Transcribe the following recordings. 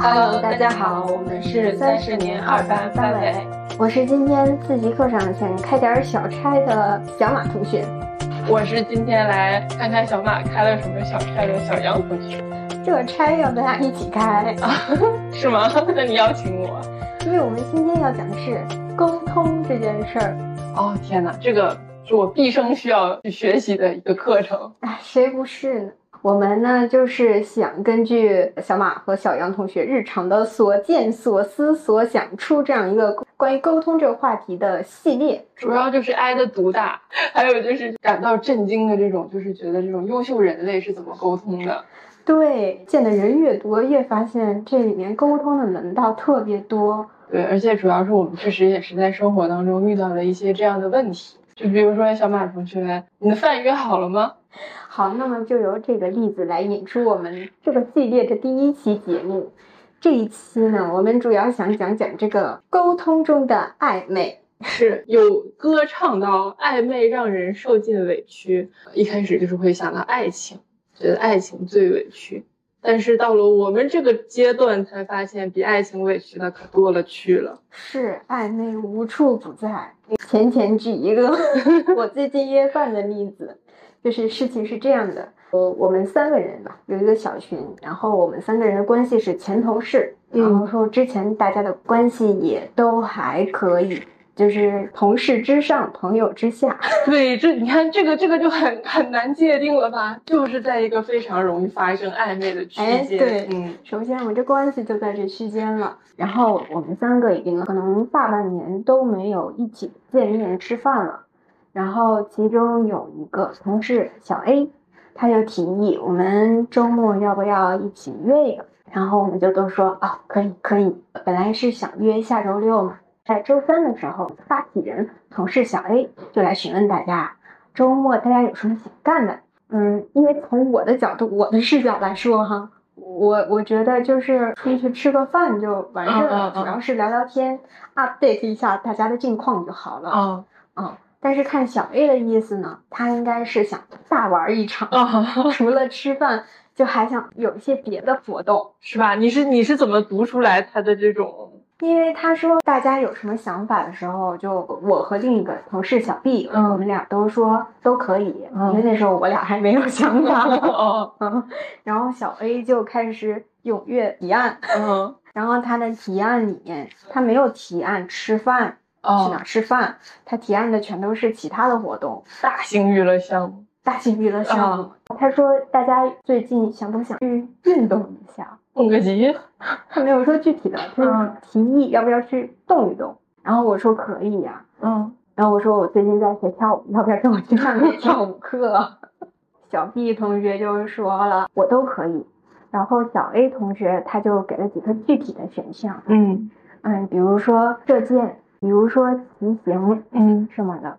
Hello，大家好，我们是三十年二班班委，我是今天自习课上想开点小差的小马同学，我是今天来看看小马开了什么小差的小杨同学。这个差要大家一起开啊？是吗？那你邀请我，因为我们今天要讲的是沟通这件事儿。哦天哪，这个是我毕生需要去学习的一个课程。哎，谁不是呢？我们呢，就是想根据小马和小杨同学日常的所见所思所想，出这样一个关于沟通这个话题的系列。主要就是挨的毒打，还有就是感到震惊的这种，就是觉得这种优秀人类是怎么沟通的。对，见的人越多，越发现这里面沟通的门道特别多。对，而且主要是我们确实也是在生活当中遇到了一些这样的问题。就比如说小马同学，你的饭约好了吗？好，那么就由这个例子来引出我们这个系列的第一期节目。这一期呢，我们主要想讲讲这个沟通中的暧昧，是有歌唱到暧昧让人受尽委屈。一开始就是会想到爱情，觉得爱情最委屈。但是到了我们这个阶段，才发现比爱情委屈的可多了去了。是暧昧无处不在。前前举一个 我最近约饭的例子。就是事情是这样的，呃，我们三个人吧，有一个小群，然后我们三个人的关系是前同事，然后说之前大家的关系也都还可以，就是同事之上，朋友之下。对，这你看这个这个就很很难界定了吧？就是在一个非常容易发生暧昧的区间。对，嗯，首先我们这关系就在这区间了，然后我们三个已经可能大半年都没有一起见面吃饭了。然后其中有一个同事小 A，他就提议我们周末要不要一起约一个？然后我们就都说啊，可以可以。本来是想约下周六嘛，在周三的时候，发起人同事小 A 就来询问大家，周末大家有什么想干的？嗯，因为从我的角度、我的视角来说哈，我我觉得就是出去吃个饭就完事儿了，主要是聊聊天，update 一下大家的近况就好了。嗯嗯。但是看小 A 的意思呢，他应该是想大玩一场，除了吃饭，就还想有一些别的活动，是吧？你是你是怎么读出来他的这种？因为他说大家有什么想法的时候，就我和另一个同事小 B，我们俩都说都可以，因为那时候我俩还没有想法。嗯，然后小 A 就开始踊跃提案，嗯，然后他的提案里面，他没有提案吃饭。去哪吃饭？他提案的全都是其他的活动，大型娱乐项目，大型娱乐项目。他说大家最近想不想去运动一下，蹦个极？他没有说具体的，他提议要不要去动一动。然后我说可以呀，嗯。然后我说我最近在学跳舞，要不要跟我去上个跳舞课？小 B 同学就说了，我都可以。然后小 A 同学他就给了几个具体的选项，嗯嗯，比如说射箭。比如说骑行，嗯，什么的，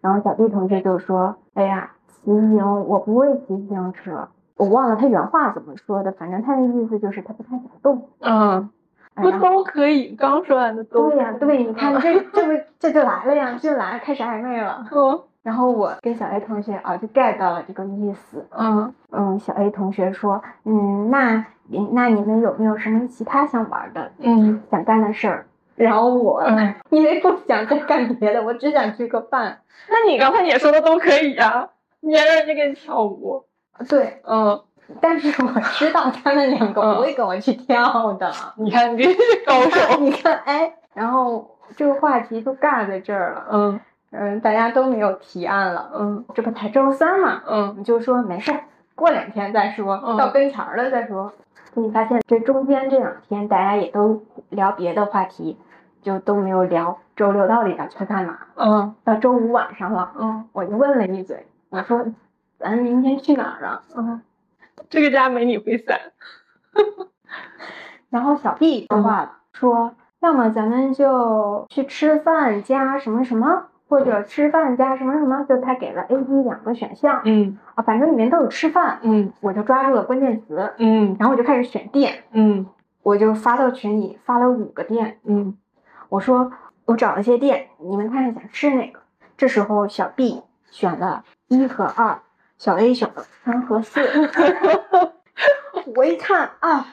然后小 B 同学就说：“哎呀，骑行我不会骑自行车，我忘了他原话怎么说的，反正他的意思就是他不太想动。”嗯，不都可以？刚说完的都对呀，对，你看这 这不这就来了呀，就来开始暧昧了。嗯，然后我跟小 A 同学啊就 get 到了这个意思。嗯嗯，小 A 同学说：“嗯，那那你们有没有什么其他想玩的？嗯，想干的事儿？”然后我因为不想再干别的，我只想吃个饭。那你刚才也说的都可以啊，你还让人家给你跳舞。对，嗯，但是我知道他们两个不会跟我去跳的。你看，你高手。你看，哎，然后这个话题就尬在这儿了。嗯嗯，大家都没有提案了。嗯，这不才周三嘛。嗯，你就说没事，过两天再说，到跟前了再说。你发现这中间这两天大家也都聊别的话题。就都没有聊周六到底要去干嘛。嗯，到周五晚上了。嗯，我就问了一嘴，我说：“咱明天去哪儿啊？”嗯，这个家没你会散。然后小 B 说话了，说：“要么咱们就去吃饭加什么什么，或者吃饭加什么什么。”就他给了 A、B 两个选项。嗯，啊，反正里面都有吃饭。嗯，我就抓住了关键词。嗯，然后我就开始选店。嗯，我就发到群里，发了五个店。嗯。我说我找了些店，你们看看想吃哪个？这时候小 B 选了一和二，小 A 选了三和四。我一看啊，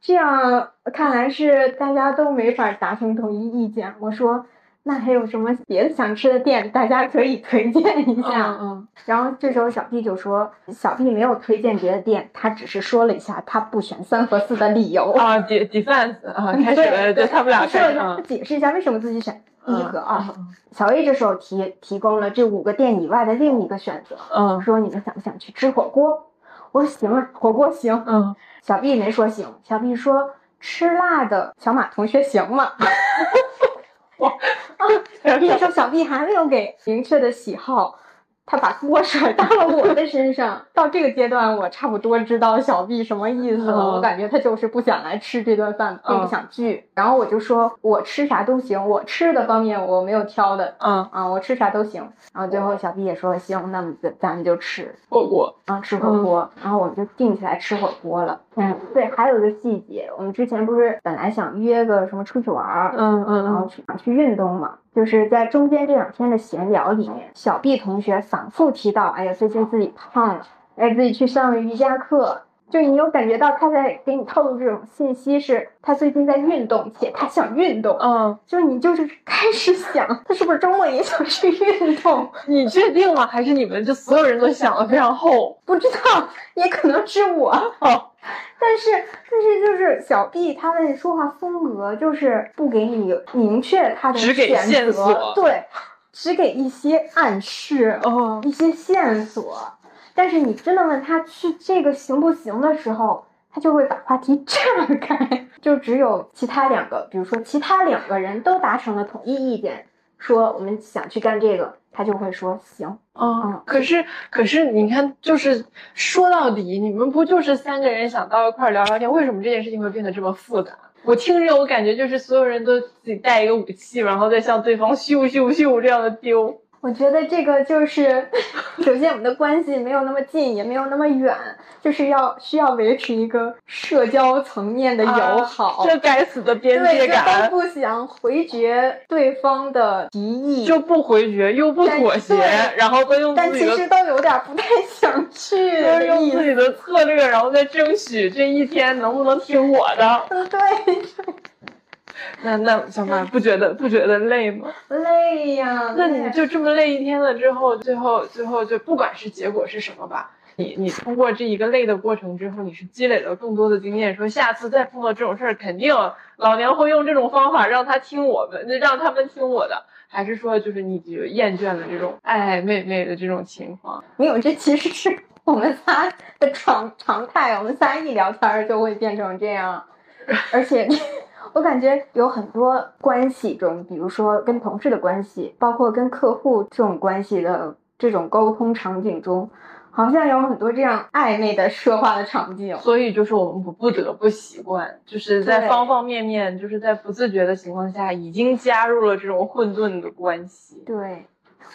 这样看来是大家都没法达成统一意见。我说，那还有什么别的想吃的店，大家可以推荐一下。嗯然后这时候小 B 就说，小 B 没有推荐别的店，他只是说了一下他不选三和四的理由。啊，de defense 啊，开始了，对，他们俩说了一下，开始啊他解释一下为什么自己选一和二。嗯小 A 这时候提提供了这五个店以外的另一个选择，嗯说你们想不想去吃火锅？我说行啊，火锅行。嗯，小 B 没说行，小 B 说吃辣的小马同学行吗？哇那时候小 B 还没有给明确的喜好，他把锅甩 到了我的身上。到这个阶段，我差不多知道小 B 什么意思了。嗯我感觉他就是不想来吃这顿饭，并不嗯想聚。然后我就说，我吃啥都行，我吃的方面我没有挑的。嗯，啊，我吃啥都行。然后最后小 B 也说行，那么咱咱们就吃。火锅，啊，吃火锅，然后我们就定起来吃火锅了。嗯，对，还有一个细节，我们之前不是本来想约个什么出去玩儿，嗯嗯嗯，然后去想去运动嘛，就是在中间这两天的闲聊里面，小 B 同学反复提到，哎呀，最近自己胖了，哎，自己去上了瑜伽课。就你有感觉到他在给你透露这种信息，是他最近在运动，且他想运动。嗯，就你就是开始想，他是不是周末也想去运动？你确定吗？还是你们就所有人都想的非常厚？不知道，也可能是我。哦，但是但是就是小 B 他的说话风格就是不给你明确他的只给选择线索对，只给一些暗示，哦，一些线索。但是你真的问他去这个行不行的时候，他就会把话题 岔开，就只有其他两个，比如说其他两个人都达成了统一意见，说我们想去干这个，他就会说行。哦，可是可是你看，就是说到底，你们不就是三个人想到一块儿聊聊天？为什么这件事情会变得这么复杂？我听着，我感觉就是所有人都自己带一个武器，然后再向对方咻咻咻这样的丢。我觉得这个就是，首先我们的关系没有那么近，也没有那么远，就是要需要维持一个社交层面的友好。这该死的边对，就界感都，不想回绝对方的提议，就不回绝又不妥协然后都用但其实都有点不太想去 都的意思。用自己的策略，然后再争取这一天能不能听我的。嗯，对，那那小马不觉得不觉得累吗？累呀。那你就这么累一天了之后，最后最后就不管是结果是什么吧，你你通过这一个累的过程之后，你是积累了更多的经验，说下次再碰到这种事儿，肯定老娘会用这种方法让他听我们，让他们听我的，还是说就是你就厌倦了这种爱爱妹妹的这种情况？没有，这其实是 我们仨的常常态。我们仨一聊天儿就会变成这样，而且我感觉有很多关系中，比如说跟同事的关系，包括跟客户这种关系的这种沟通场景中，好像有很多这样暧昧的说话的场景。所以就是我们不不得不习惯，就是在方方面面，就是在不自觉的情况下，已经加入了这种混沌的关系。对，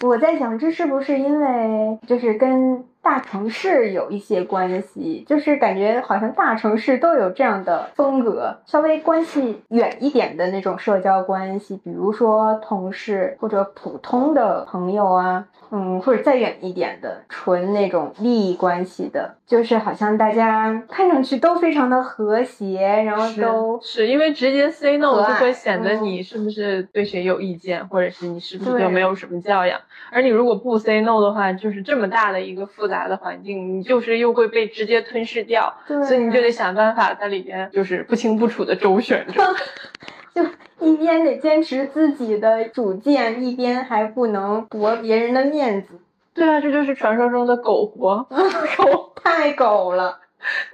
我在想，这是不是因为就是跟大城市有一些关系？就是感觉好像大城市都有这样的风格，稍微关系远一点的那种社交关系，比如说同事或者普通的朋友啊，嗯，或者再远一点的纯那种利益关系的，就是好像大家看上去都非常的和谐，然后都是因为直接 say no 就会显得嗯你是不是对谁有意见，或者是你是不是对就没有什么教养。而你如果不 say no 的话，就是这么大的一个复杂的环境，你就是又会被直接吞噬掉，对，所以你就得想办法在里边就是不清不楚的周旋着。就一边得坚持自己的主见，一边还不能驳别人的面子，对啊，这就是传说中的苟活。狗，太狗了。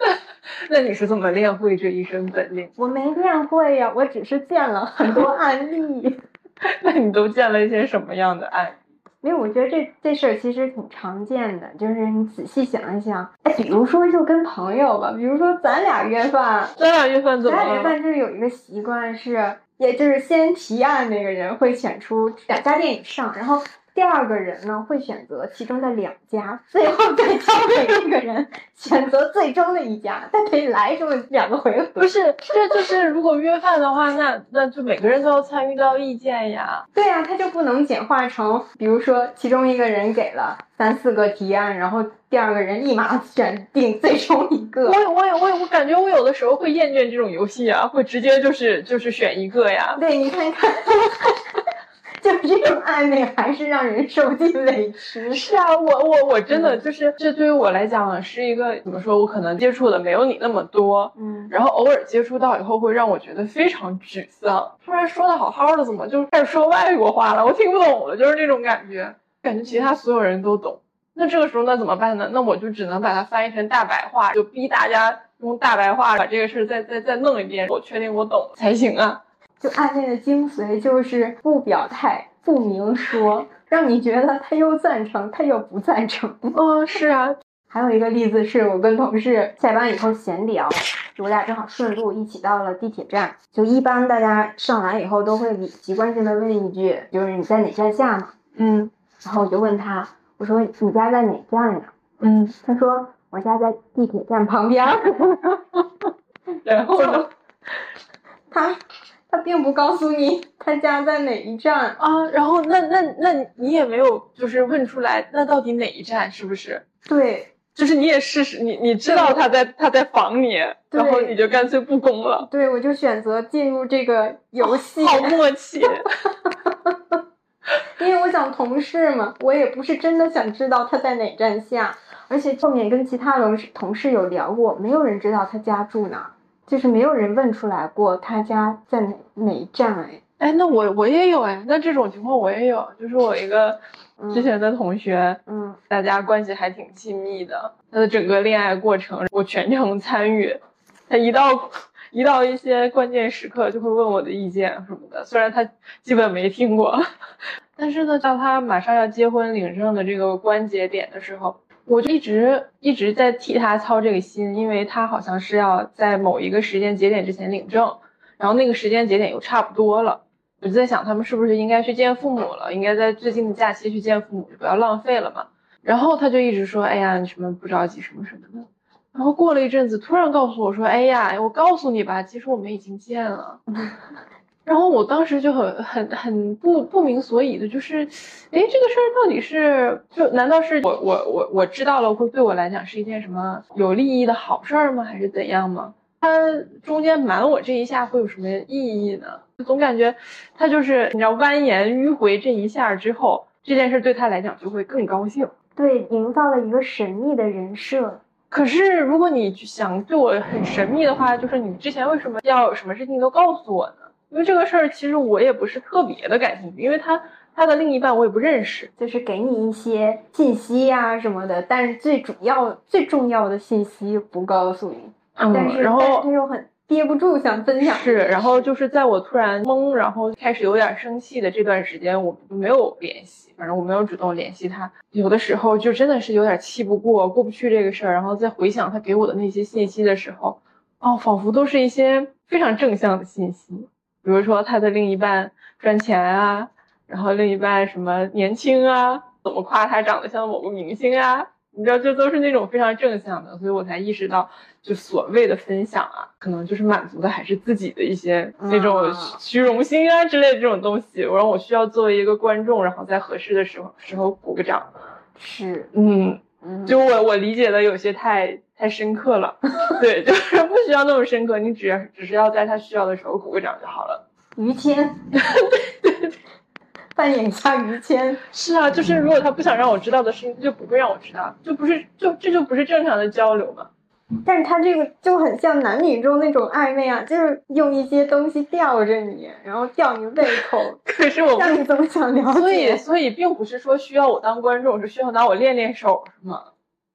那你是怎么练会这一身本领？我没练会呀，我只是见了很多案例。那你都见了一些什么样的案？没有，我觉得这这事儿其实挺常见的，就是你仔细想一想，哎，比如说就跟朋友吧，比如说咱俩约饭，咱俩约饭怎么了？咱俩约饭就是有一个习惯是，也就是先提案那个人会选出两家店以上，然后第二个人呢会选择其中的两家，最后再交给这个人选择最终的一家，但可以来这么两个回合。不是，这就是如果约饭的话，那那就每个人都要参与到意见呀。对呀、他就不能简化成，比如说其中一个人给了三四个提案，然后第二个人立马选定最终一个我。也我也我也我感觉我有的时候会厌倦这种游戏啊，会直接就是就是选一个呀。对，你看看，就这种暧昧还是让人受尽委屈。是啊，我我我真的就是这对于我来讲是一个怎么说，我可能接触的没有你那么多，嗯，然后偶尔接触到以后会让我觉得非常沮丧。突然说的好好的，怎么就开始说外国话了？我听不懂了，就是这种感觉，感觉其他所有人都懂。那这个时候那怎么办呢？那我就只能把它翻译成大白话，就逼大家用大白话把这个事儿再再再弄一遍，我确定我懂才行啊。就暧昧的精髓就是不表态、不明说，让你觉得他又赞成，他又不赞成。嗯，是啊，还有一个例子是我跟同事下班以后闲聊，我俩正好顺路一起到了地铁站。就一般大家上来以后都会习惯性的问一句，就是你在哪站下嘛？嗯然后我就问他，我说你家在哪站呀？嗯，他说我家在地铁站旁边儿。然后呢？他他并不告诉你 他家在哪一站。啊，然后那那那你也没有就是问出来，那到底哪一站是不是？对就是你也试试，你你知道他在他在防你，然后你就干脆不攻了，对，我就选择进入这个游戏，好默契。因为我想同事嘛，我也不是真的想知道他在哪站下，而且后面跟其他同事同事有聊过，没有人知道他家住哪儿，就是没有人问出来过他家在哪哪一站哎。哎，那我我也有哎，那这种情况我也有，就是我一个之前的同学，嗯大家关系还挺亲密的，他的整个恋爱过程我全程参与，他一到一到一些关键时刻就会问我的意见什么的，虽然他基本没听过，但是呢，到他马上要结婚领证的这个关节点的时候，我就一直一直在替他操这个心，因为他好像是要在某一个时间节点之前领证，然后那个时间节点又差不多了。我就在想，他们是不是应该去见父母了？应该在最近的假期去见父母，就不要浪费了嘛。然后他就一直说：“哎呀，你什么不着急，什么什么的。”然后过了一阵子，突然告诉我说：“哎呀，我告诉你吧，其实我们已经见了。”然后我当时就很很很不不明所以的，就是，哎，这个事儿到底是就难道是我我我我知道了会对我来讲是一件什么有利益的好事儿吗？还是怎样吗？他中间瞒我这一下会有什么意义呢？总感觉他就是你知道蜿蜒迂回这一下之后，这件事对他来讲就会更高兴。对，营造了一个神秘的人设。可是如果你想对我很神秘的话，就是你之前为什么要有什么事情都告诉我呢？因为这个事儿其实我也不是特别的感兴趣，因为他他的另一半我也不认识。就是给你一些信息呀、什么的，但是最主要、最重要的信息不告诉你。但嗯，是，然但是后他又很憋不住想分享。是，然后就是在我突然懵，然后开始有点生气的这段时间，我没有联系，反正我没有主动联系他。有的时候就真的是有点气不过，过不去这个事儿，然后再回想他给我的那些信息的时候，哦，仿佛都是一些非常正向的信息，比如说他的另一半赚钱啊，然后另一半什么年轻啊，怎么夸他长得像某个明星啊，你知道，这都是那种非常正向的，所以我才意识到，就所谓的分享啊，可能就是满足的还是自己的一些那种啊虚荣心啊之类的这种东西。然后我需要作为一个观众，然后在合适的时候时候鼓个掌。是，嗯，嗯，就我我理解的有些太太深刻了，对，就是不需要那么深刻，你只要只是要在他需要的时候鼓个掌就好了。于谦，对对 扮演一下于谦。是啊，就是如果他不想让我知道的事情，他就不会让我知道，就不是就这就不是正常的交流嘛。但是他这个就很像男女中那种暧昧啊，就是用一些东西吊着你，然后吊你胃口，可是我不让你怎么想了所以，所以并不是说需要我当观众，是需要拿我练练手，是吗？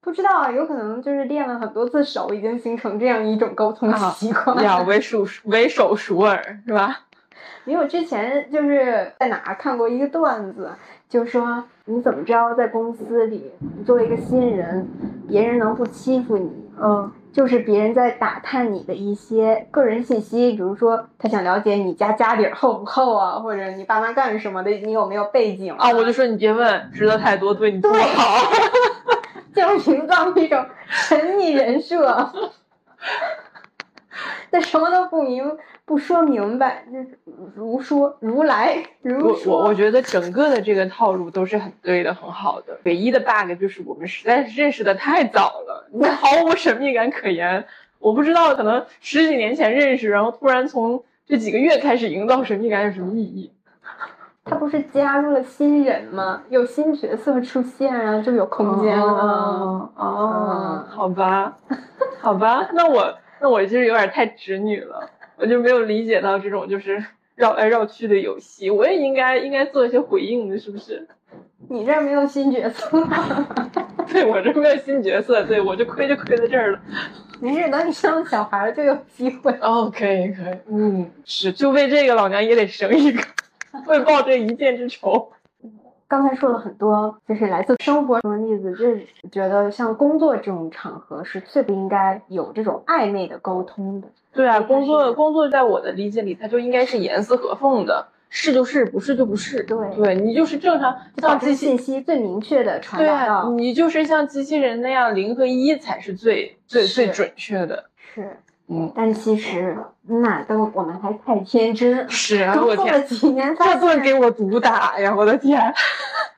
不知道啊，有可能就是练了很多次手，已经形成这样一种沟通啊习惯。呀，为手为手熟耳，是吧？因为我之前就是在哪儿看过一个段子，就说你怎么着在公司里，你作为一个新人，别人能不欺负你，嗯就是别人在打探你的一些个人信息，比如说他想了解你家家底儿厚不厚啊，或者你爸妈干什么的，你有没有背景啊，我就说你别问，知道太多对你不好。就营造一种神秘人设 但什么都不明不说明白，就是如说如来如我说。我我觉得整个的这个套路都是很对的，很好的。唯一的 bug 就是我们实在是认识的太早了，你毫无神秘感可言。我不知道，可能十几年前认识，然后突然从这几个月开始营造神秘感有什么意义？他不是加入了新人吗？有新角色出现啊，就有空间了。哦哦，好吧，好吧，那我那我就是有点太直女了，我就没有理解到这种就是绕来绕去的游戏，我也应该应该做一些回应的，是不是？你这儿没有新角色，对我这没有新角色，对我就亏就亏在这儿了。没事，等你生了小孩儿就有机会。哦，可以可以，嗯，是，就为这个老娘也得生一个，为报这一箭之仇。刚才说了很多，就是来自生活中的例子，就是觉得像工作这种场合是最不应该有这种暧昧的沟通的。对啊，工作工作在我的理解里，它就应该是严丝合缝的，是就是，不是就不是。对对你就是正常像机器信息最明确的传对啊。你就是像机器人那样，零和一才是最最是最准确的。是，嗯，但其实那都我们还太天真。是啊，我工作了天，几年，发这顿给我毒打呀！我的天，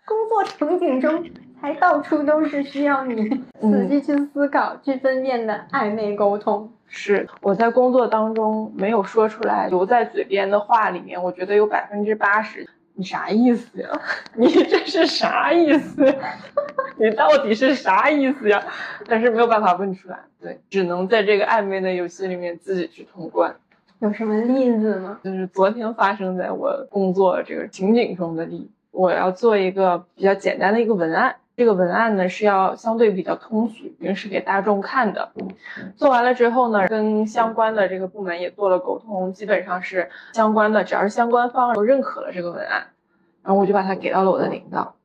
工作场景中还到处都是需要你嗯仔细去思考、去分辨的暧昧沟通。是我在工作当中没有说出来，留在嘴边的话里面，我觉得有百分之八十，你啥意思呀？你这是啥意思呀？你到底是啥意思呀？但是没有办法问出来，对，只能在这个暧昧的游戏里面自己去通关。有什么例子吗？就是昨天发生在我工作这个情景中的例子。我要做一个比较简单的一个文案，这个文案呢是要相对比较通俗，平时给大众看的。做完了之后呢，跟相关的这个部门也做了沟通，基本上是相关的，只要是相关方都认可了这个文案，然后我就把它给到了我的领导。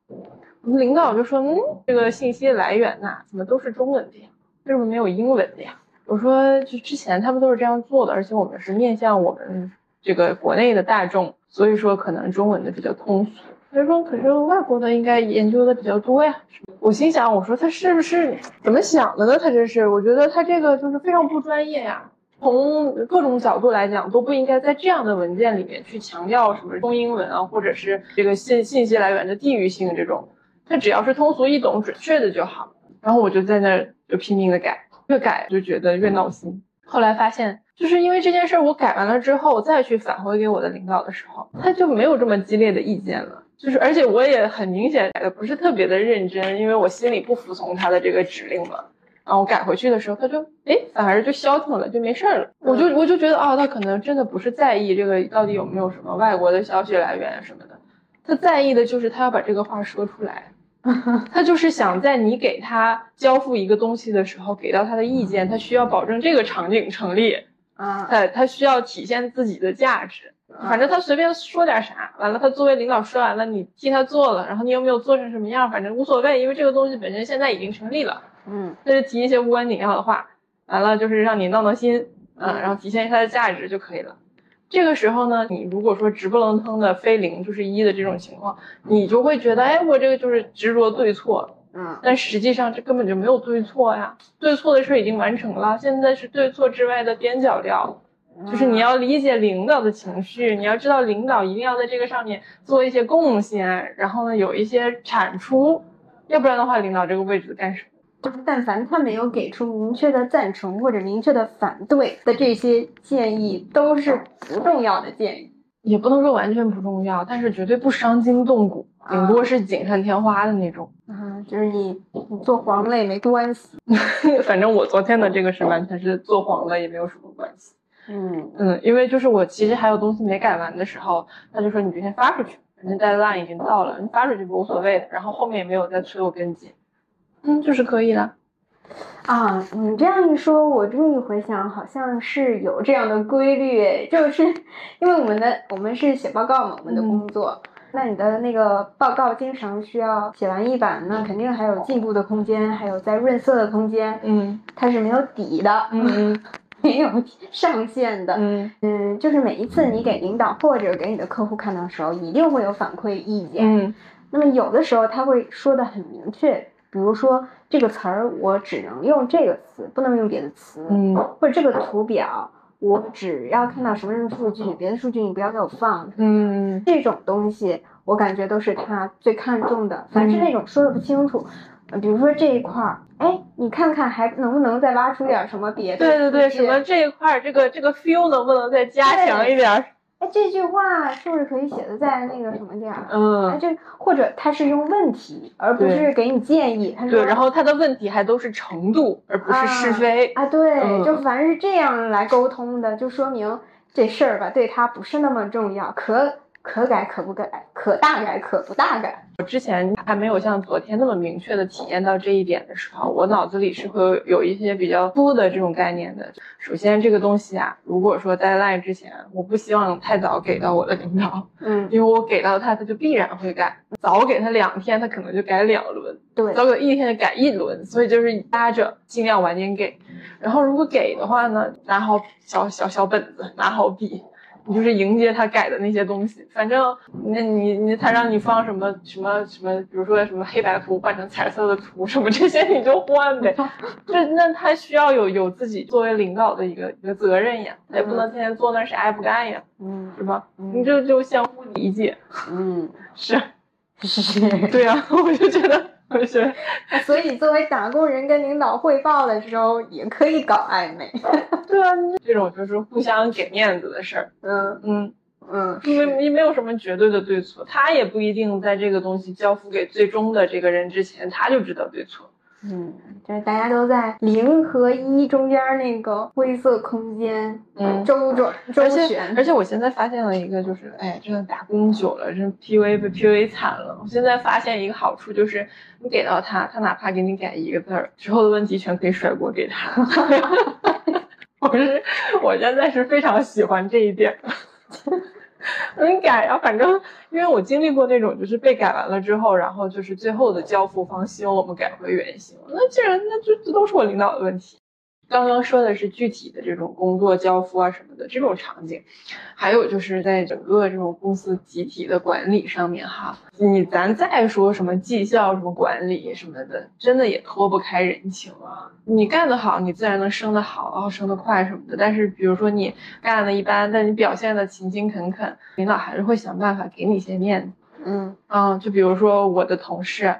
我们领导就说：“嗯，这个信息来源呐、怎么都是中文的呀？为什么没有英文的呀？”我说：“就之前他们都是这样做的，而且我们是面向我们这个国内的大众，所以说可能中文的比较通俗。”他说：“可是外国的应该研究的比较多呀。”我心想：“我说他是不是怎么想的呢？他这是，我觉得他这个就是非常不专业呀。”从各种角度来讲，都不应该在这样的文件里面去强调什么中英文啊，或者是这个信信息来源的地域性这种。他只要是通俗易懂、准确的就好。然后我就在那儿就拼命的改，越改就觉得越闹心。后来发现，就是因为这件事儿，我改完了之后，再去返回给我的领导的时候，他就没有这么激烈的意见了。就是，而且我也很明显改的不是特别的认真，因为我心里不服从他的这个指令嘛。然后我改回去的时候，他就哎，反而就消停了，就没事儿了。我就我就觉得哦，他可能真的不是在意这个到底有没有什么外国的消息来源啊什么的，他在意的就是他要把这个话说出来。他就是想在你给他交付一个东西的时候，给到他的意见，他需要保证这个场景成立，啊，他他需要体现自己的价值。反正他随便说点啥，完了他作为领导说完了，你替他做了，然后你有没有做成什么样，反正无所谓，因为这个东西本身现在已经成立了。嗯他就提一些无关紧要的话，完了就是让你闹闹心，嗯，嗯然后体现一下它的价值就可以了。这个时候呢，你如果说直不愣登的非零就是一的这种情况，你就会觉得，哎，我这个就是执着对错，嗯但实际上这根本就没有对错呀，对错的事儿已经完成了，现在是对错之外的边角料，就是你要理解领导的情绪，你要知道领导一定要在这个上面做一些贡献，然后呢有一些产出，要不然的话，领导这个位置干什么？就是但凡他没有给出明确的赞成或者明确的反对的这些建议，都是不重要的建议。也不能说完全不重要，但是绝对不伤筋动骨，顶多是锦上添花的那种。嗯，就是你你做黄了也没关系。反正我昨天的这个是完全是做黄了，也没有什么关系。嗯。嗯，因为就是我其实还有东西没改完的时候，他就说你就先发出去，反正 deadline 已经到了，你发出去无所谓的。然后后面也没有再催我跟进，嗯，就是可以了。啊，你这样一说，我这么一回想，好像是有这样的规律，就是因为我们的我们是写报告嘛，我们的嗯。工作，那你的那个报告经常需要写完一版，那肯定还有进步的空间，还有在润色的空间，嗯。它是没有底的，嗯没有上限的。嗯嗯，就是每一次你给领导或者给你的客户看到的时候，一定会有反馈意见。嗯那么有的时候他会说的很明确，比如说这个词儿我只能用这个词，不能用别的词，嗯或者这个图表我只要看到什么什么数据，别的数据你不要给我放。嗯这种东西我感觉都是他最看重的。凡是那种说的不清楚，呃比如说这一块儿，哎，你看看还能不能再挖出点什么别的？对对对，什么？这一块儿这个这个 feel 能不能再加强一点儿？哎，这句话是不是可以写的再那个什么点儿？哎，嗯，这或者他是用问题，而不是给你建议。对，然后他的问题还都是程度，而不是是非。啊，对，嗯就凡是这样来沟通的，就说明这事儿吧对他不是那么重要，可可改可不改，可大改可不大改。我之前还没有像昨天那么明确的体验到这一点的时候，我脑子里是会有有一些比较粗的这种概念的。首先，这个东西啊，如果说在 line 之前，我不希望太早给到我的领导，嗯，因为我给到他，他就必然会改。早给他两天，他可能就改两轮；对，早给一天就改一轮。所以就是压着，尽量晚点给。然后如果给的话呢，拿好小小小本子，拿好笔。你就是迎接他改的那些东西，反正那你你他让你放什么什么什么，比如说什么黑白图换成彩色的图什么这些你就换呗。这那他需要有有自己作为领导的一个一个责任呀，他也不能天天坐那啥也不干呀，嗯。是吧？嗯。你就就相互理解，嗯，是。是。对呀、我就觉得我就觉得所以作为打工人跟领导汇报的时候，也可以搞暧昧。对啊，这种就是互相给面子的事儿，嗯嗯。嗯，因为没没有什么绝对的对错，他也不一定在这个东西交付给最终的这个人之前，他就知道对错。嗯，就是大家都在零和一中间那个灰色空间，嗯周转周旋。而且我现在发现了一个，就是哎，真的打工久了，真 PUA 被 PUA 惨了。我现在发现一个好处就是，你给到他，他哪怕给你改一个字儿，之后的问题全可以甩锅给他。我是我现在是非常喜欢这一点。能 改呀、反正因为我经历过那种，就是被改完了之后，然后就是最后的交付方希望我们改回原形。那既然那就这都是我领导的问题。刚刚说的是具体的这种工作交付啊什么的这种场景，还有就是在整个这种公司集体的管理上面哈，你咱再说什么绩效、什么管理什么的，真的也脱不开人情啊。你干得好，你自然能升得好，然后升得快什么的。但是比如说你干的一般，但你表现的勤勤恳恳，领导还是会想办法给你一些面子。嗯嗯，就比如说我的同事，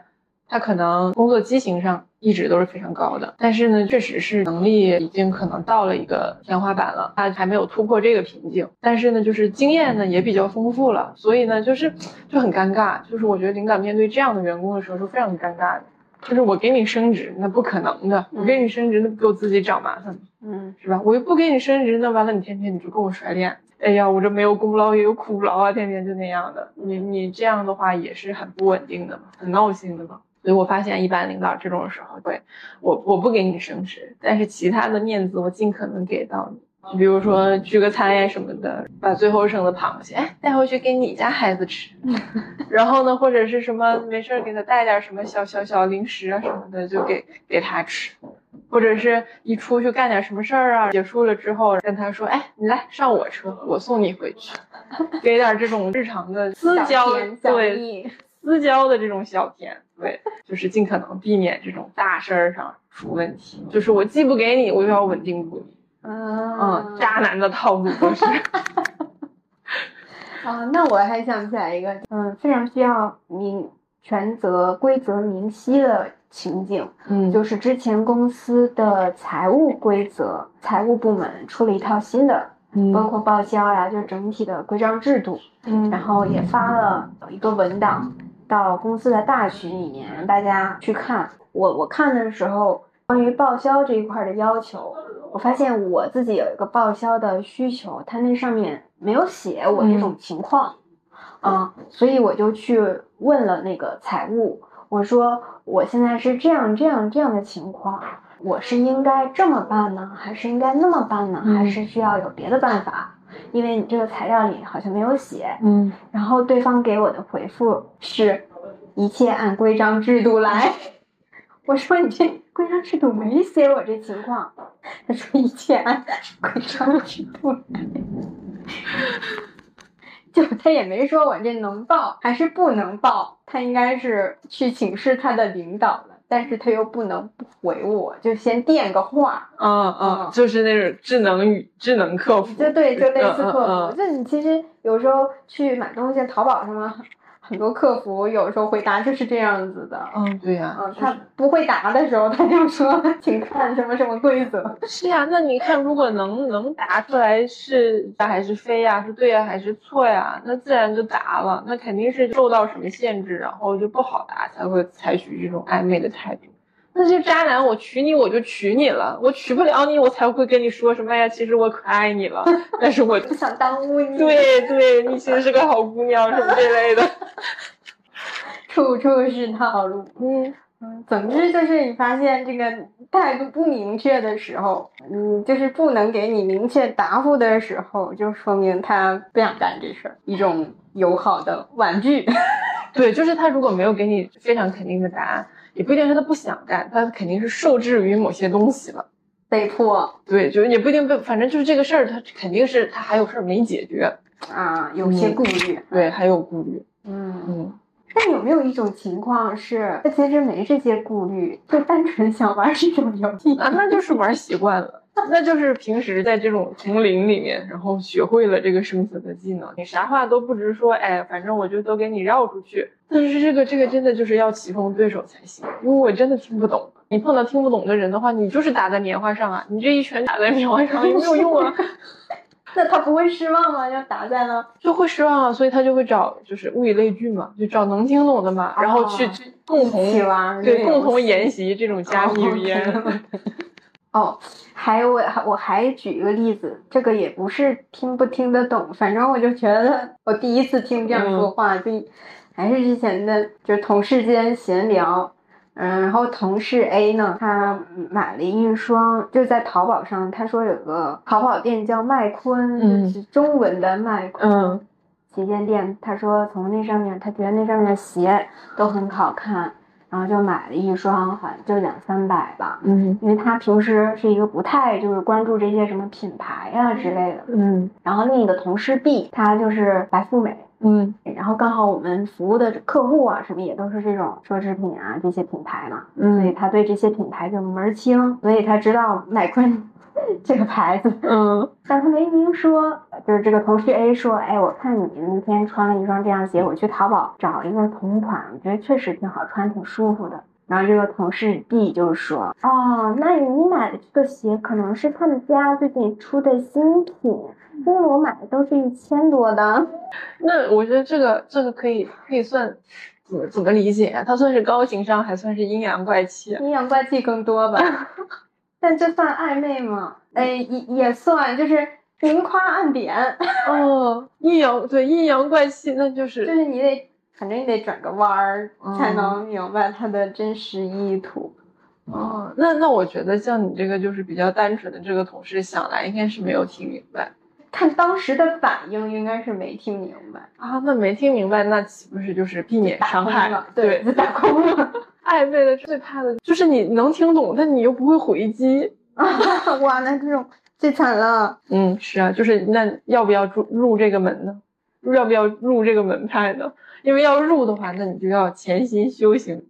他可能工作激情上一直都是非常高的，但是呢，确实是能力已经可能到了一个天花板了，他还没有突破这个瓶颈。但是呢，就是经验呢也比较丰富了，所以呢，就是就很尴尬。就是我觉得领导面对这样的员工的时候是非常尴尬的。就是我给你升职，那不可能的。我给你升职，那不给我自己找麻烦吗？嗯是吧？我又不给你升职，那完了，你天天你就跟我甩脸。哎呀，我这没有功劳也有苦劳啊，天天就那样的。你你这样的话也是很不稳定的嘛，很闹心的嘛。所以我发现一般领导这种时候会，我我不给你升职，但是其他的面子我尽可能给到你。就比如说聚个餐呀什么的，把最后剩的螃蟹，哎，带回去给你家孩子吃。然后呢，或者是什么没事儿给他带点什么小小小零食啊什么的，就给给他吃。或者是一出去干点什么事儿啊，结束了之后跟他说，哎，你来上我车，我送你回去，给点这种日常的私交，对私交的这种小甜，对，就是尽可能避免这种大事儿上出问题。就是我既不给你，我又要稳定住你，嗯嗯，渣男的套路都是。啊，那我还想起来一个，嗯，非常需要明权责规则明晰的情景，嗯就是之前公司的财务规则，财务部门出了一套新的，包括报销呀，就是整体的规章制度，嗯然后也发了一个文档到公司的大群里面，大家去看。我我看的时候，关于报销这一块的要求，我发现我自己有一个报销的需求，它那上面没有写我这种情况，啊、所以我就去问了那个财务，我说我现在是这样这样这样的情况。我是应该这么办呢，还是应该那么办呢？嗯还是需要有别的办法？因为你这个材料里好像没有写。嗯，然后对方给我的回复是，一切按规章制度来。我说你这规章制度没写我这情况。他说一切按规章制度来。就他也没说我这能报还是不能报，他应该是去请示他的领导了，但是他又不能不回我，就先垫个话。嗯嗯，就是那种智能语、智能客服。就对，就类似客服。就你其实有时候去买东西，淘宝上嘛。很多客服有时候回答就是这样子的，嗯，对呀，嗯，他不会答的时候，他就说，请看什么什么规则。是呀，那你看，如果能能答出来是答还是非呀，是对呀还是错呀，那自然就答了，那肯定是受到什么限制，然后就不好答，才会采取这种暧昧的态度。那些渣男，我娶你我就娶你了，我娶不了你，我才会跟你说什么呀？其实我可爱你了，但是我不想耽误你。对对，你其实是个好姑娘什么这类的，处处是套路。嗯嗯，总之就是你发现这个态度不明确的时候，嗯，就是不能给你明确答复的时候，就说明他不想干这事儿，一种友好的婉拒。对，就是他如果没有给你非常肯定的答案。也不一定是他不想干，他肯定是受制于某些东西了，被迫。对，就是也不一定被，反正就是这个事儿，他肯定是他还有事儿没解决啊，有些顾虑。对，还有顾虑。嗯嗯。但有没有一种情况是，他其实没这些顾虑，就单纯想玩这种游戏啊？那就是玩习惯了。那就是平时在这种丛林里面，然后学会了这个生存的技能，你啥话都不直说，哎，反正我就都给你绕出去。但是这个这个真的就是要棋逢对手才行，因为我真的听不懂。你碰到听不懂的人的话，你就是打在棉花上啊，你这一拳打在棉花上也没有用啊？那他不会失望吗？要打在呢就会失望啊，所以他就会找就是物以类聚嘛，就找能听懂的嘛，然后去去共同对共同研习这种加密语言。哦，还有我还我还举一个例子，这个也不是听不听得懂，反正我就觉得我第一次听这样说话，就还是之前的，就是同事间闲聊，嗯，然后同事 A 呢，他买了一双，就在淘宝上，他说有个淘宝店叫麦昆，就是中文的麦昆旗舰店，他说从那上面，他觉得那上面的鞋都很好看。然后就买了一双，好像就两三百吧。嗯，因为他平时是一个不太就是关注这些什么品牌啊之类的。嗯，然后另一个同事 B，他就是白富美。嗯，然后刚好我们服务的客户啊，什么也都是这种奢侈品啊这些品牌嘛。嗯，所以他对这些品牌就门儿清，所以他知道麦昆。这个牌子，嗯，但他没明说，就是这个同事 A 说，哎，我看你那天穿了一双这样鞋，我去淘宝找一个同款，我觉得确实挺好穿，挺舒服的。然后这个同事 B 就说，哦，那你买的这个鞋可能是他们家最近出的新品，因为我买的都是一千多的。那我觉得这个这个可以可以算怎么怎么理解啊？他算是高情商，还算是阴阳怪气？阴阳怪气更多吧。但这算暧昧吗？哎，也也算，就是明夸暗贬。哦，阴阳对阴阳怪气，那就是就是你得，反正你得转个弯儿才能明白他的真实意图。哦，那那我觉得像你这个就是比较单纯的这个同事想来应该是没有听明白，看当时的反应应该是没听明白啊。那没听明白，那岂不是就是避免伤害了？对，打空了。暧昧的最怕的就是你能听懂，但你又不会回击啊！哇，那这种最惨了。嗯，是啊，就是那要不要入入这个门呢？要不要入这个门派呢？因为要入的话，那你就要潜心修行，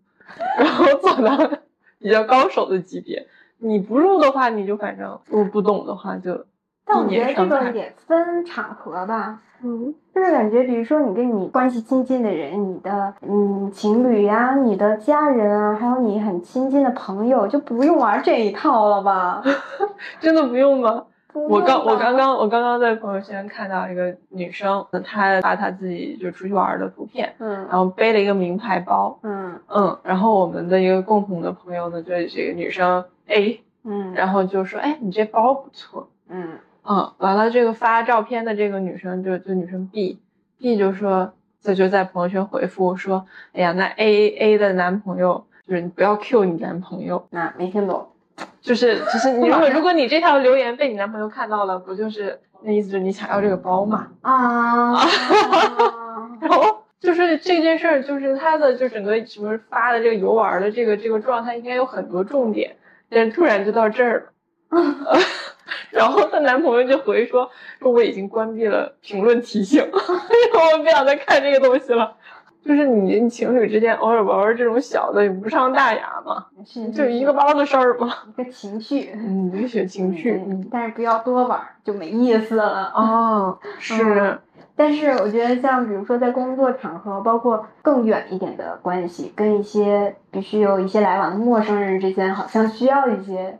然后做到比较高手的级别。你不入的话，你就反正我不懂的话就。但我觉得这个也分场合吧。嗯，就是感觉，比如说你跟你关系亲近的人，你的嗯情侣呀，你的家人啊，还有你很亲近的朋友，就不用玩这一套了吧？真的不用吗？我刚我刚刚我刚刚在朋友圈看到一个女生，她发她自己就出去玩的图片，嗯，然后背了一个名牌包，嗯嗯，然后我们的一个共同的朋友呢，就是这个女生 A，嗯，然后就说，哎，你这包不错，嗯。嗯，完了，这个发照片的这个女生就就女生 B，B 就说，这就在朋友圈回复说，哎呀，那 A A 的男朋友就是你不要 Q 你男朋友，那没听懂，就是就是你 如果如果你这条留言被你男朋友看到了，不就是那意思就是你想要这个包嘛？啊，然后就是这件事儿，就是他的就整个什么发的这个游玩的这个这个状态应该有很多重点，但是突然就到这儿了。然后她男朋友就回说说我已经关闭了评论提醒，然后我不想再看这个东西了。就是你你情侣之间偶尔玩玩这种小的，也无伤大雅嘛，是就一个包的事儿嘛。一个情绪，嗯，一个小情绪。嗯，但是不要多玩，就没意思了。哦，是。但是我觉得，像比如说在工作场合，包括更远一点的关系，跟一些必须有一些来往的陌生人之间，好像需要一些，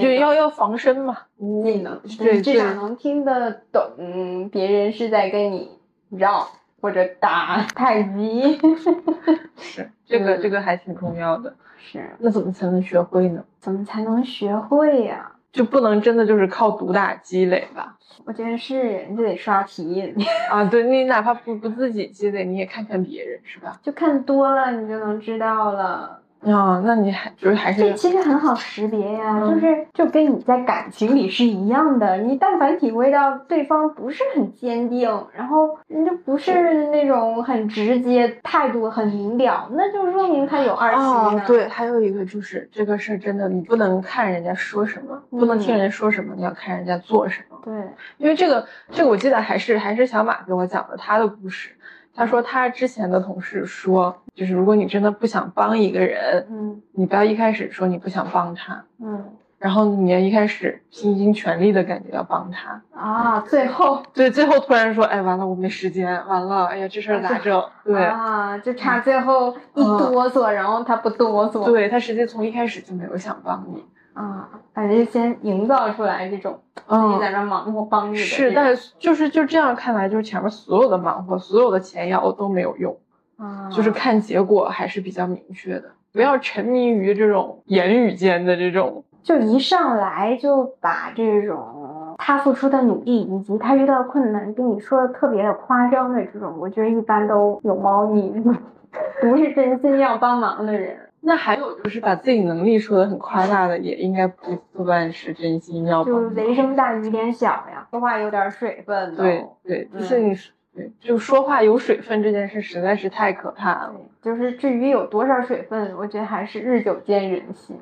就要要防身嘛，你能，对，至少能听得懂别人是在跟你绕。或者打 太极，是这个这个还挺重要的。是，那怎么才能学会呢？怎么才能学会呀？就不能真的就是靠毒打积累吧？我觉得是，你就得刷题啊。对你哪怕不不自己积累，你也看看别人，是吧？就看多了，你就能知道了。啊，那你还就是还是这其实很好识别呀，就是就跟你在感情里是一样的，你但凡体会到对方不是很坚定，然后你就不是那种很直接，态度很明了，那就说明他有二心哦。对，还有一个就是这个事儿真的，你不能看人家说什么，不能听人家说什么，你要看人家做什么。对，因为这个这个我记得还是还是小马给我讲的他的故事。他说他之前的同事说，就是如果你真的不想帮一个人，嗯，你不要一开始说你不想帮他，嗯，然后你要一开始拼尽全力的感觉要帮他。啊，最后 对，最后突然说，哎，完了，我没时间，完了，哎呀，这事儿咋整？对啊，就差最后一哆嗦，然后他不哆嗦，对他实际从一开始就没有想帮你。啊，反正先营造出来这种自己在那忙活帮你的是，但是就是就这样看来，就是前面所有的忙活，所有的钱要都没有用啊，就是看结果还是比较明确的。不要沉迷于这种言语间的这种，就一上来就把这种他付出的努力以及他遇到困难跟你说的特别的夸张的这种，我觉得一般都有猫腻，不是真心要帮忙的人。那还有就是把自己能力说的很夸大的，也应该不不算是真心要帮。就雷声大雨点小呀，说话有点水分。对对，就是你，对，就说话有水分这件事实在是太可怕了。就是至于有多少水分，我觉得还是日久见人心，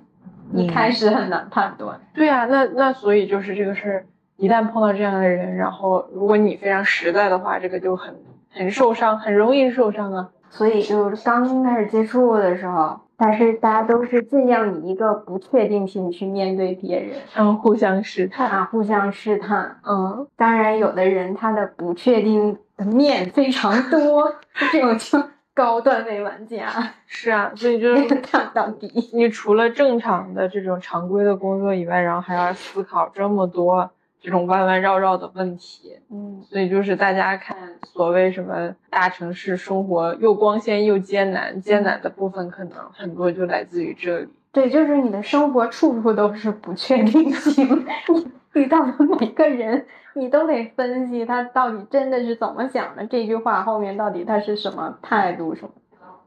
一开始很难判断。对呀，那那所以就是这个事儿，一旦碰到这样的人，然后如果你非常实在的话，这个就很很受伤，很容易受伤啊。所以就是刚开始接触的时候。但是大家都是尽量以一个不确定性去面对别人，然后互相试探啊，互相试探。嗯，当然有的人他的不确定的面非常多，这种就高段位玩家。是啊，所以就是看到底。你除了正常的这种常规的工作以外，然后还要思考这么多。这种弯弯绕绕的问题，嗯，所以就是大家看所谓什么大城市生活又光鲜又艰难，艰难的部分可能很多就来自于这里。对，就是你的生活处处都是不确定性，你遇到的每个人，你都得分析他到底真的是怎么想的，这句话后面到底他是什么态度什么。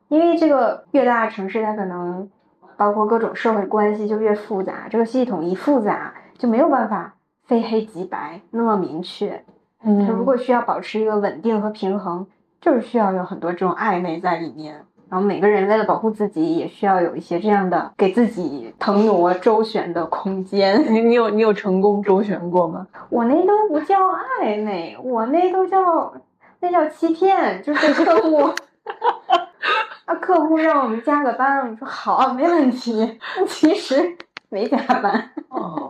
因为这个越大城市，它可能包括各种社会关系就越复杂，这个系统一复杂就没有办法。非黑即白那么明确，嗯，如果需要保持一个稳定和平衡，就是需要有很多这种暧昧在里面。然后每个人为了保护自己，也需要有一些这样的给自己腾挪周旋的空间。你你有你有成功周旋过吗？我那都不叫暧昧，我那都叫那叫欺骗，就是客户，啊，客户让我们加个班，我们说好，没问题。其实没加班。哦。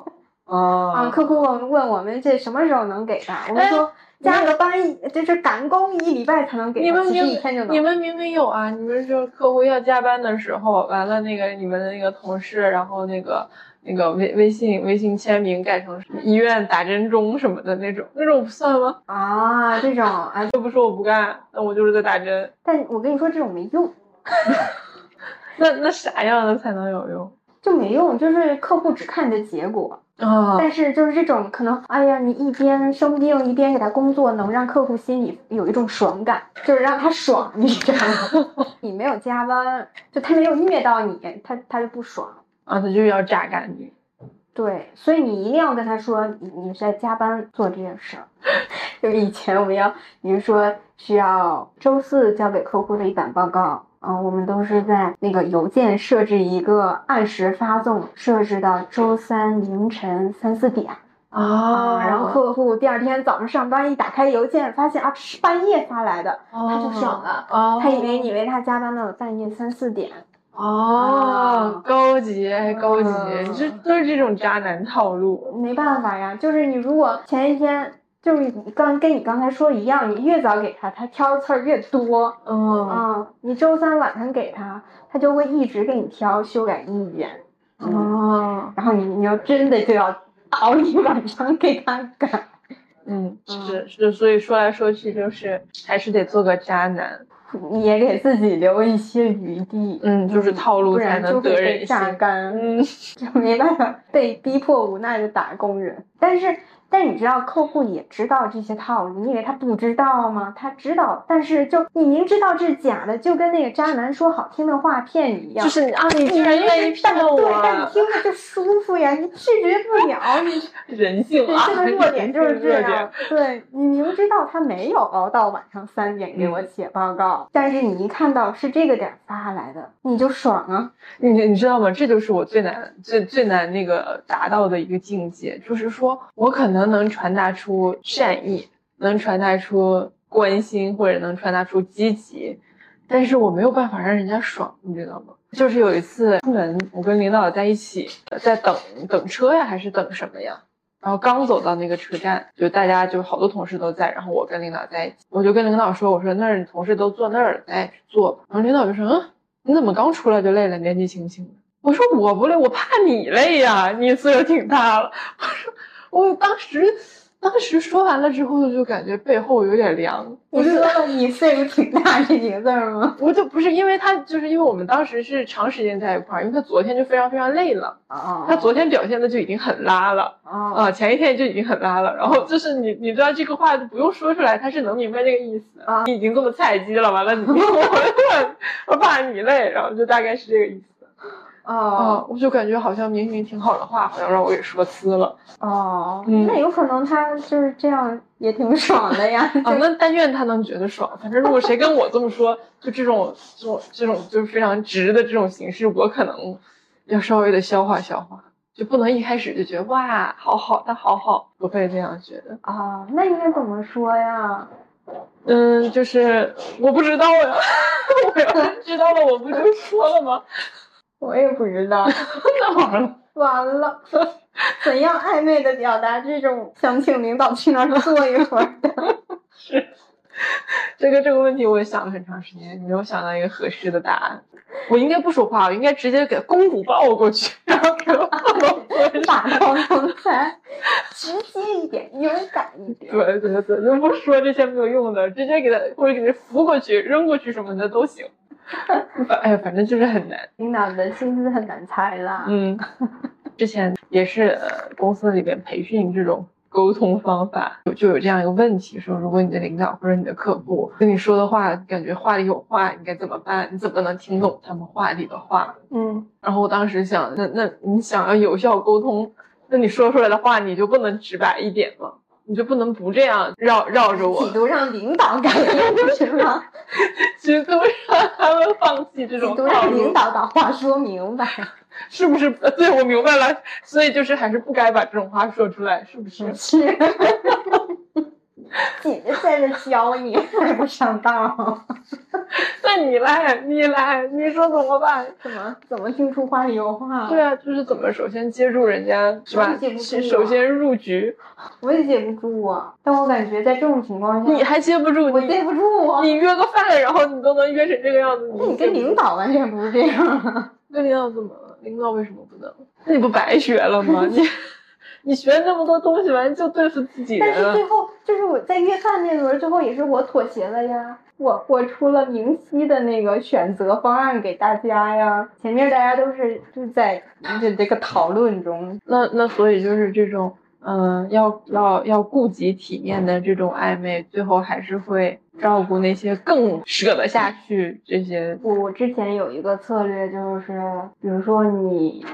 啊，客户问问我们这什么时候能给的？我们说加个班，就是赶工一礼拜才能给。你们明一天就能。你们明明有啊！你们说客户要加班的时候，完了那个你们的那个同事，然后那个那个微微信微信签名改成医院打针中什么的那种，那种不算吗？啊，这种啊，又不说我不干，那我就是在打针。但我跟你说，这种没用。那那啥样的才能有用？就没用，就是客户只看你的结果。啊！但是就是这种可能，哎呀，你一边生病一边给他工作，能让客户心里有一种爽感，就是让他爽，你知道吗？你没有加班，就他没有虐到你，他他就不爽啊，他就要榨干你。对，所以你一定要跟他说，你你是在加班做这件事儿。就是以前我们要，比如说需要周四交给客户的一版报告，嗯，我们都是在那个邮件设置一个按时发送，设置到周三凌晨三四点。啊然后客户第二天早上上班一打开邮件，发现啊是半夜发来的，他就爽了。哦，他以为你为他加班到了半夜三四点。哦，高级还，高级，嗯这都是这种渣男套路。没办法呀，就是你如果前一天就是你刚跟你刚才说一样，你越早给他，他挑的刺儿越多。嗯嗯，你周三晚上给他，他就会一直给你挑修改意见。嗯，哦，然后你你要真的就要熬一晚上给他改。嗯，是是，所以说来说去就是还是得做个渣男。你也给自己留一些余地，嗯，就是套路才能得人心。榨干。嗯，就没办法被逼迫无奈的打工人。但是，但你知道客户也知道这些套路，你以为他不知道吗？他知道，但是就你明知道这是假的，就跟那个渣男说好听的话骗你一样。就是啊，你你居然愿意骗对，但你，听着就舒服呀，你拒绝不了，你 人性啊，人性的弱点就是这样。对你明知道他没有熬到晚上三点给我嗯写报告，但是你一看到是这个点儿发来的，你就爽啊。你你知道吗？这就是我最难、最最难那个达到的一个境界，就是说我可能能传达出善意，能传达出关心，或者能传达出积极，但是我没有办法让人家爽，你知道吗？就是有一次出门，我跟领导在一起，在等等车呀，还是等什么呀？然后刚走到那个车站，就大家就好多同事都在，然后我跟领导在一起，我就跟领导说，我说那儿同事都坐那儿了，咱也去坐吧。然后领导就说，嗯，你怎么刚出来就累了，年纪轻轻的？我说我不累，我怕你累呀，你岁数挺大了。我说我当时当时说完了之后，就感觉背后有点凉。我说了你岁数挺大这几个字儿吗？我就不是因为他，就是因为我们当时是长时间在一块儿，因为他昨天就非常非常累了，啊他昨天表现的就已经很拉了。哦啊，前一天就已经很拉了，然后就是你，你知道这个话就不用说出来，他是能明白这个意思。啊你已经这么菜鸡了，完了你 我我怕你累，然后就大概是这个意思。啊，哦我就感觉好像明明挺好的话，好像让我给说呲了。哦，嗯那有可能他就是这样也挺爽的呀。啊，就那但愿他能觉得爽。反正如果谁跟我这么说，就这种这种这种就是非常直的这种形式，我可能要稍微的消化消化，就不能一开始就觉得哇，好好，他好好，不会这样觉得。啊，那应该怎么说呀？嗯，就是我不知道呀，我要是知道了，我不就说了吗？我也不知道。那完了，完了，怎样暧昧的表达这种想请领导去那儿坐一会儿的？是这个这个问题，我也想了很长时间，没有想到一个合适的答案。我应该不说话，我应该直接给公主抱过去，然后给。打高刚才，直接一点，勇敢一点。对对对，就不说这些没有用的，直接给他或者给他扶过去、扔过去什么的都行。哎呀，反正就是很难。领导的心思很难猜啦。嗯，之前也是呃公司里边培训这种沟通方法，就就有这样一个问题，说如果你的领导或者你的客户跟你说的话，感觉话里有话，你该怎么办？你怎么能听懂他们话里的话？嗯，然后我当时想，那那你想要有效沟通，那你说出来的话你就不能直白一点吗？你就不能不这样绕绕着我企，图让领导改变是吗？企图让他们放弃这种套路图让领。导把话说明白。是不是？呃对，我明白了，所以就是还是不该把这种话说出来，是不是？是，姐姐在这教你，还不上道。那你来，你来，你说怎么办？怎么怎么听出话里有话？对啊，就是怎么首先接住人家，是吧首先入局，我也接不住啊。但我感觉在这种情况下，你还接不住，我接不住啊。你约个饭，然后你都能约成这个样子，那你跟领导完全不是这样啊。跟领导怎么了？领导为什么不能？那你不白学了吗？你你学那么多东西，完就对付自己人但是最。后就是我在约饭那轮，最后也是我妥协了呀。我我出了明晰的那个选择方案给大家呀。前面大家都是就是在这这个讨论中，那那所以就是这种，嗯，要要要顾及体面的这种暧昧，最后还是会照顾那些更舍得下去这些。我我之前有一个策略，就是比如说你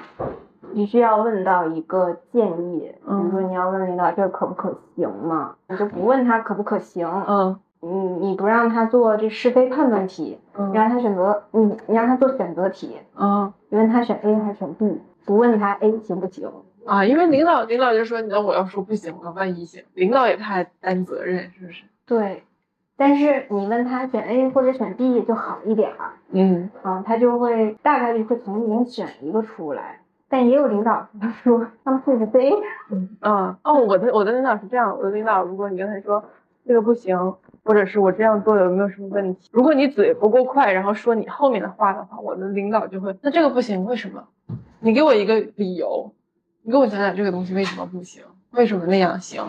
你需要问到一个建议，比如嗯说你要问领导这个可不可行嘛，你就不问他可不可行，嗯你你不让他做这是非判断题，嗯你嗯让他选择，你你让他做选择题，嗯你问他选 A 还是选 B，不问他 A 行不行？啊，因为领导领导就说，那我要说不行了，万一行，领导也怕担责任，是不是？对，但是你问他选 A 或者选 B 就好一点儿，嗯啊，他就会大概率会从里面选一个出来。但也有领导他说他们会是 C，嗯啊哦，我的我的领导是这样，我的领导如果你跟他说这个不行，或者是我这样做有没有什么问题，如果你嘴不够快，然后说你后面的话的话，我的领导就会，那这个不行，为什么？你给我一个理由，你给我讲讲这个东西为什么不行，为什么那样行？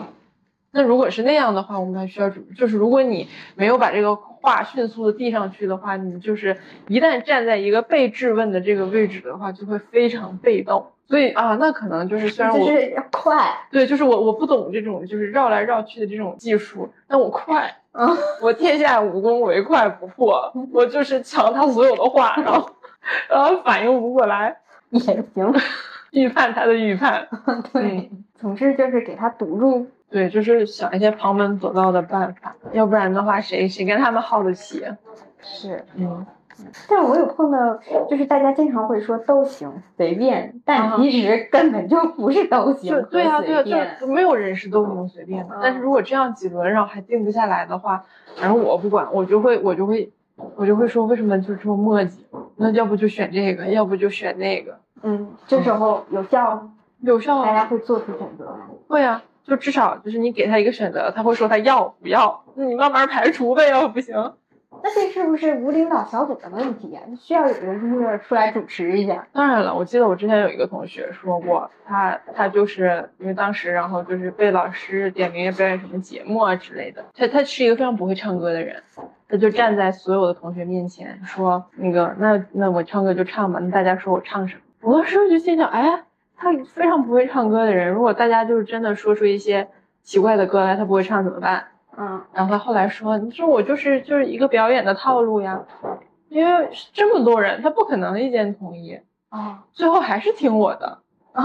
那如果是那样的话，我们还需要准备，就是如果你没有把这个话迅速的递上去的话，你就是一旦站在一个被质问的这个位置的话，就会非常被动。所以啊，那可能就是虽然我就是要快，对，就是我我不懂这种就是绕来绕去的这种技术，但我快，嗯，我天下武功唯快不破，我就是抢他所有的话，然后然后反应不过来，也行。预判他的预判，对，总之就是给他堵住。对，就是想一些旁门左道的办法，要不然的话谁谁跟他们耗得起？是，嗯，但是我有碰到，就是大家经常会说都行随便，但啊其实根本就不是都行对啊对啊，就没有人是都能随便的。但是如果这样几轮然后还定不下来的话，反正我不管，我就会我就会我就会说为什么就这么磨叽？那要不就选这个，要不就选那个，嗯，这时候有效吗，有效啊，大家会做出选择吗？会啊。就至少就是你给他一个选择，他会说他要不要，那你慢慢排除呗，要不行。那这是不是无领导小组的问题呀、需要有人就是出来主持一下。当然了，我记得我之前有一个同学说过，他他就是因为当时然后就是被老师点名表演什么节目啊之类的，他他是一个非常不会唱歌的人，他就站在所有的同学面前说那个那那我唱歌就唱吧，那大家说我唱什么？我当时就心想，哎，他非常不会唱歌的人，如果大家就是真的说出一些奇怪的歌来，他不会唱怎么办？嗯，然后他后来说：“你说我就是就是一个表演的套路呀，因为这么多人，他不可能意见统一，啊，最后还是听我的，啊，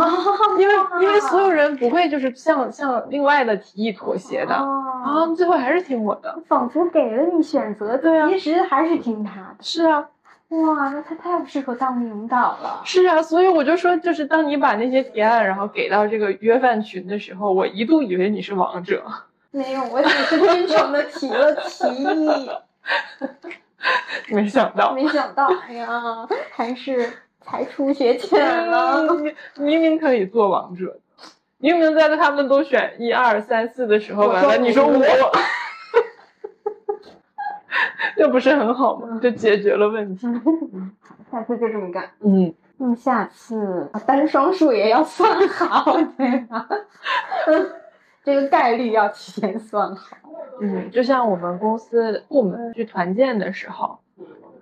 因为 因为所有人不会就是向向另外的提议妥协的啊，哦，最后还是听我的。仿佛给了你选择，对啊其实还是听他的。是啊，哇，那他太不适合当领导了。是啊，所以我就说，就是当你把那些提案然后给到这个约饭群的时候，我一度以为你是王者，没有，我只是真诚的提了提议，没想到。”没想到，哎呀，还是才出学浅了。嗯你明明可以做王者的，明明在他们都选一二三四的时候，完了你说五五，这不是很好吗？就解决了问题。下次就这么干。嗯，那么下次单双数也要算好，对吧？嗯，这个概率要提前算好。嗯，就像我们公司部门去团建的时候，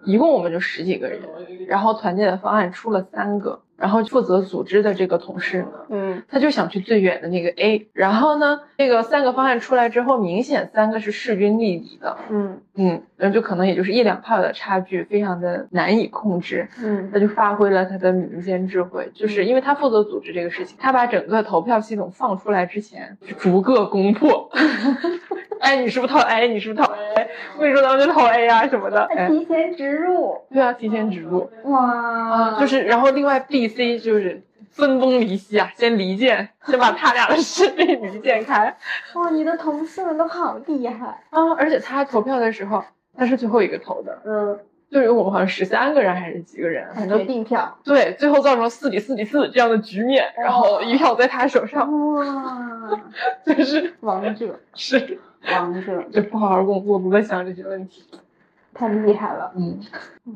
一共我们就十几个人，然后团建的方案出了三个，然后负责组织的这个同事呢，嗯他就想去最远的那个 A，然后呢，这个三个方案出来之后，明显三个是势均力敌的，嗯嗯，然后就可能也就是一两票的差距，非常的难以控制。嗯他就发挥了他的民间智慧，就是因为他负责组织这个事情，他把整个投票系统放出来之前，逐个攻破。哎，你是不是投 A？你是不是投 A？我跟你说，咱们就投 A 啊什么的。哎，提前植入，对啊，提前植入哇，啊，就是然后另外 B、C 就是分崩离析啊，先离间，先把他俩的势力离间开哇，你的同事们都好厉害。啊。而且他投票的时候，他是最后一个投的，嗯，就是我们好像十三个人还是几个人，反很多正定票。对，最后造成四比四比四这样的局面，然后一票在他手上，哇，就是王者，是王者，就不好好工作，不会想这些问题。太厉害了。嗯，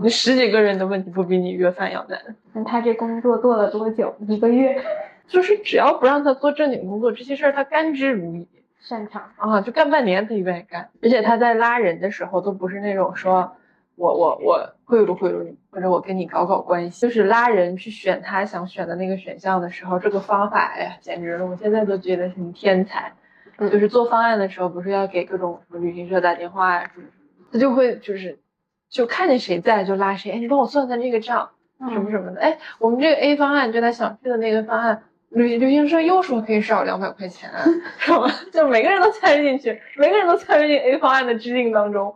你十几个人的问题不比你约饭要难？那他这工作做了多久？一个月。就是只要不让他做正经工作，这些事儿他甘之如饴擅长。啊，就干半年他就愿意干。而且他在拉人的时候都不是那种说我我我贿赂贿赂你，或者我跟你搞搞关系，就是拉人去选他想选的那个选项的时候，这个方法，哎呀，简直了！我现在都觉得是你天才。嗯就是做方案的时候，不是要给各种什么旅行社打电话呀、什么什么，他就会就是就看见谁在就拉谁，哎，你帮我算算这个账，什么什么的。哎，我们这个 A 方案就他想去的那个方案，旅旅行社又说可以少两百块钱，是吧？就每个人都参与进去，每个人都参与进 A 方案的制定当中，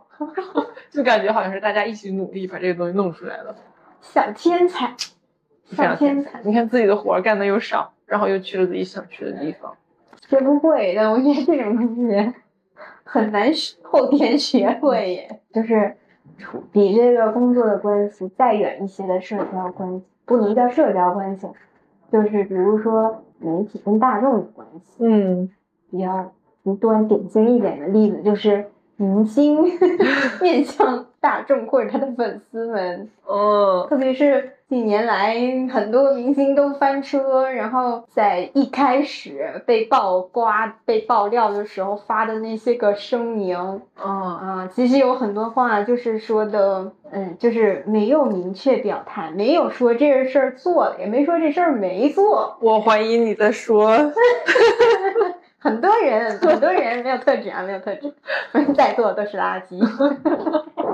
就感觉好像是大家一起努力把这个东西弄出来了。小天才，小天才，你看自己的活干的又少，然后又去了自己想去的地方。学不会但，我觉得这种东西很难后天学会耶。就是比这个工作的关系再远一些的社交关系，不能叫社交关系，就是比如说媒体跟大众的关系。嗯，比较极端典型一点的例子就是明星 面向大众或者他的粉丝们，哦，特别是近年来很多明星都翻车，然后在一开始被曝瓜、被爆料的时候发的那些个声明，嗯嗯，其实有很多话就是说的，嗯，就是没有明确表态，没有说这个事儿做了，也没说这事儿没做。我怀疑你在说，很多人，很多人没有特质啊，没有特质，在座都是垃圾。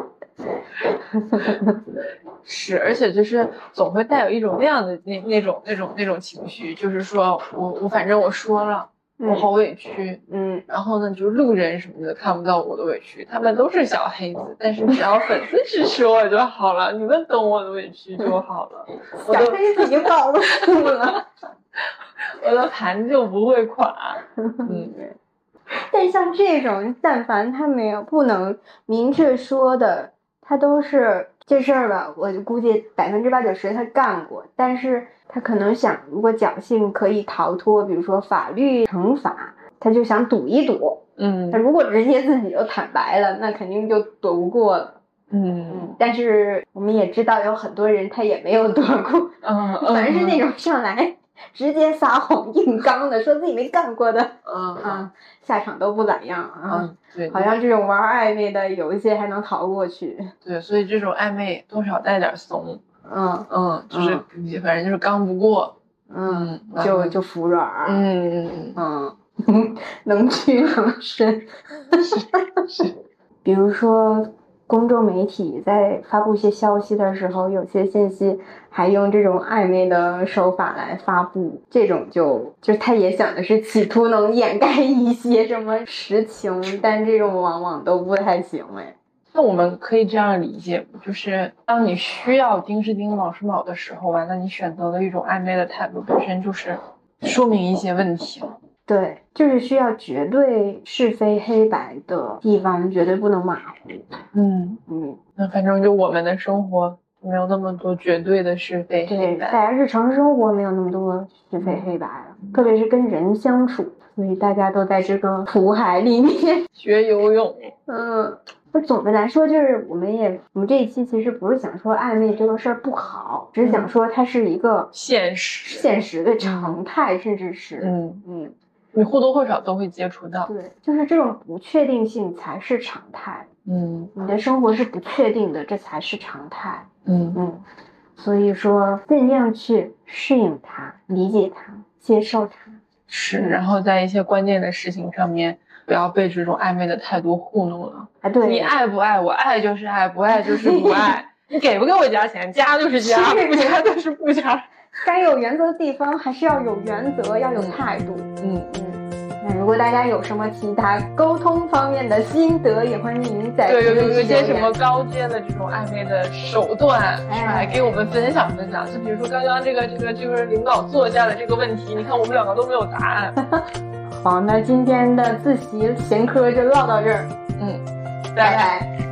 是，而且就是总会带有一种那样的那那种那种那种情绪，就是说我我反正我说了，我好委屈，嗯，然后呢，就是路人什么的看不到我的委屈，他们都是小黑子，但是只要粉丝支持我就好了，你们懂我的委屈就好了，我小的黑子已经暴露了。我的盘就不会垮，嗯，但像这种，但凡他没有不能明确说的，他都是这事儿吧，我就估计百分之八九十他干过，但是他可能想，如果侥幸可以逃脱，比如说法律惩罚，他就想赌一赌。嗯他如果直接自己就坦白了，那肯定就躲不过了。嗯嗯，但是我们也知道有很多人他也没有躲过，嗯，反正是那种上来直接撒谎硬刚的，说自己没干过的，嗯嗯啊，下场都不咋样啊。嗯，对，好像这种玩暧昧的，有一些还能逃过去。对，所以这种暧昧多少带点怂，嗯嗯，就是反正就是刚不过，嗯，嗯就就服软。嗯嗯嗯，能屈能伸。是，比如说，公众媒体在发布一些消息的时候，有些信息还用这种暧昧的手法来发布，这种就就他也想的是企图能掩盖一些什么实情，但这种往往都不太行哎。那我们可以这样理解，就是当你需要丁是丁，卯是卯的时候吧，那你选择了一种暧昧的态度，本身就是说明一些问题。对，就是需要绝对是非黑白的地方，绝对不能马虎。嗯，嗯，那反正就我们的生活没有那么多绝对的是非黑对，大白。家日常生活没有那么多是非黑白了，特别是跟人相处，所以大家都在这个苦海里面。学游泳，嗯，那总的来说，就是我们也，我们这一期其实不是想说暧昧这个事儿不好，只是想说它是一个现实。现实的常态，甚至是，嗯，嗯，你或多或少都会接触到。对，就是这种不确定性才是常态。嗯你的生活是不确定的，这才是常态。嗯嗯，所以说尽量去适应它、理解它、接受它。是，然后在一些关键的事情上面，不要被这种暧昧的态度糊弄了。啊，对，你爱不爱我？爱就是爱，不爱就是不爱。你给不给我加钱？加就是加，是不加就是不加。该有原则的地方还是要有原则，要有态度。嗯，嗯，那如果大家有什么其他沟通方面的心得，也欢迎您在对，有有一些什么。高阶的这种暧昧的手段，是吧？哎来给我们分享分享。就比如说刚刚这个这个就是领导坐下的这个问题，你看我们两个都没有答案。好，那今天的自习闲科就唠到这儿，嗯，拜拜。